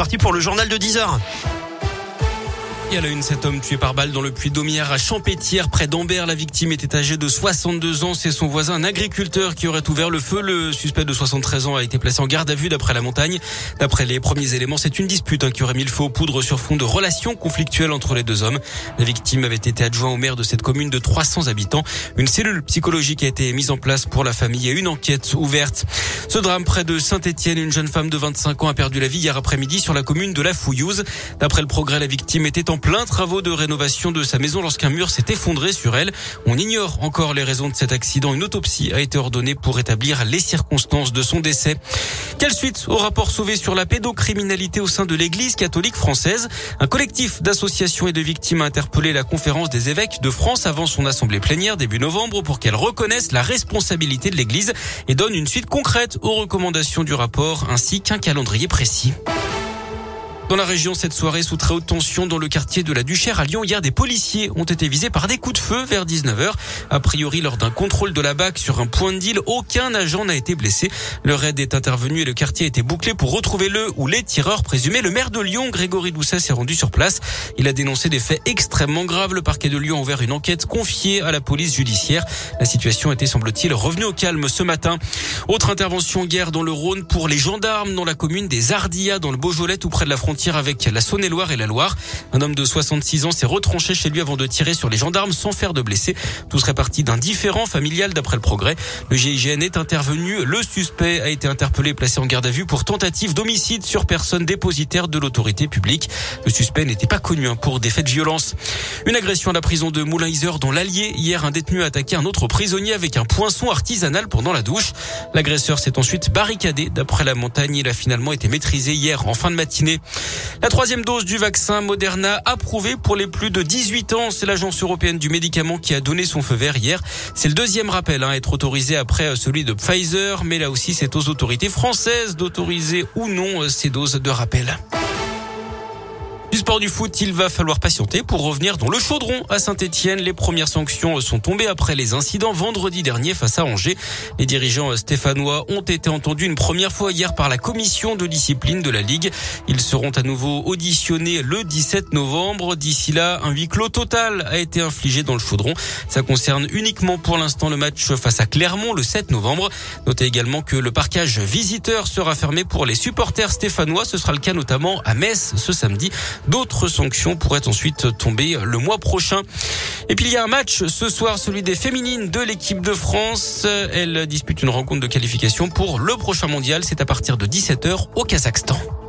parti pour le journal de 10 heures. Et à la une, cet homme tué par balle dans le puits d'Aumière à Champétière, près d'Ambert. La victime était âgée de 62 ans. C'est son voisin, un agriculteur, qui aurait ouvert le feu. Le suspect de 73 ans a été placé en garde à vue d'après la montagne. D'après les premiers éléments, c'est une dispute hein, qui aurait mis le feu aux poudres sur fond de relations conflictuelles entre les deux hommes. La victime avait été adjoint au maire de cette commune de 300 habitants. Une cellule psychologique a été mise en place pour la famille et une enquête ouverte. Ce drame près de Saint-Etienne, une jeune femme de 25 ans a perdu la vie hier après-midi sur la commune de La Fouillouse. D'après le progrès, la victime était en plein travaux de rénovation de sa maison lorsqu'un mur s'est effondré sur elle. On ignore encore les raisons de cet accident. Une autopsie a été ordonnée pour établir les circonstances de son décès. Quelle suite au rapport sauvé sur la pédocriminalité au sein de l'Église catholique française? Un collectif d'associations et de victimes a interpellé la conférence des évêques de France avant son assemblée plénière début novembre pour qu'elle reconnaisse la responsabilité de l'Église et donne une suite concrète aux recommandations du rapport ainsi qu'un calendrier précis. Dans la région, cette soirée sous très haute tension dans le quartier de la Duchère à Lyon, hier des policiers ont été visés par des coups de feu vers 19h. A priori, lors d'un contrôle de la BAC sur un point de deal, aucun agent n'a été blessé. Le raid est intervenu et le quartier a été bouclé pour retrouver le ou les tireurs présumés. Le maire de Lyon, Grégory Doucet, s'est rendu sur place. Il a dénoncé des faits extrêmement graves. Le parquet de Lyon a ouvert une enquête confiée à la police judiciaire. La situation était, semble-t-il, revenue au calme ce matin. Autre intervention guerre dans le Rhône pour les gendarmes dans la commune des Ardillas, dans le Beaujolais, tout près de la frontière avec la Saône-et-Loire et la Loire. Un homme de 66 ans s'est retranché chez lui avant de tirer sur les gendarmes sans faire de blessés. Tout serait parti d'un différent familial d'après le progrès. Le GIGN est intervenu. Le suspect a été interpellé et placé en garde à vue pour tentative d'homicide sur personne dépositaire de l'autorité publique. Le suspect n'était pas connu hein, pour des faits de violence. Une agression à la prison de Moulin-Isère dans l'Allier. Hier, un détenu a attaqué un autre prisonnier avec un poinçon artisanal pendant la douche. L'agresseur s'est ensuite barricadé. D'après la montagne, il a finalement été maîtrisé hier en fin de matinée. La troisième dose du vaccin Moderna approuvée pour les plus de 18 ans. C'est l'agence européenne du médicament qui a donné son feu vert hier. C'est le deuxième rappel hein, à être autorisé après celui de Pfizer. Mais là aussi, c'est aux autorités françaises d'autoriser ou non ces doses de rappel sport du foot, il va falloir patienter pour revenir dans le chaudron à Saint-Etienne. Les premières sanctions sont tombées après les incidents vendredi dernier face à Angers. Les dirigeants stéphanois ont été entendus une première fois hier par la commission de discipline de la Ligue. Ils seront à nouveau auditionnés le 17 novembre. D'ici là, un huis clos total a été infligé dans le chaudron. Ça concerne uniquement pour l'instant le match face à Clermont le 7 novembre. Notez également que le parcage visiteur sera fermé pour les supporters stéphanois. Ce sera le cas notamment à Metz ce samedi. D'autres sanctions pourraient ensuite tomber le mois prochain. Et puis il y a un match ce soir, celui des féminines de l'équipe de France. Elles disputent une rencontre de qualification pour le prochain mondial. C'est à partir de 17h au Kazakhstan.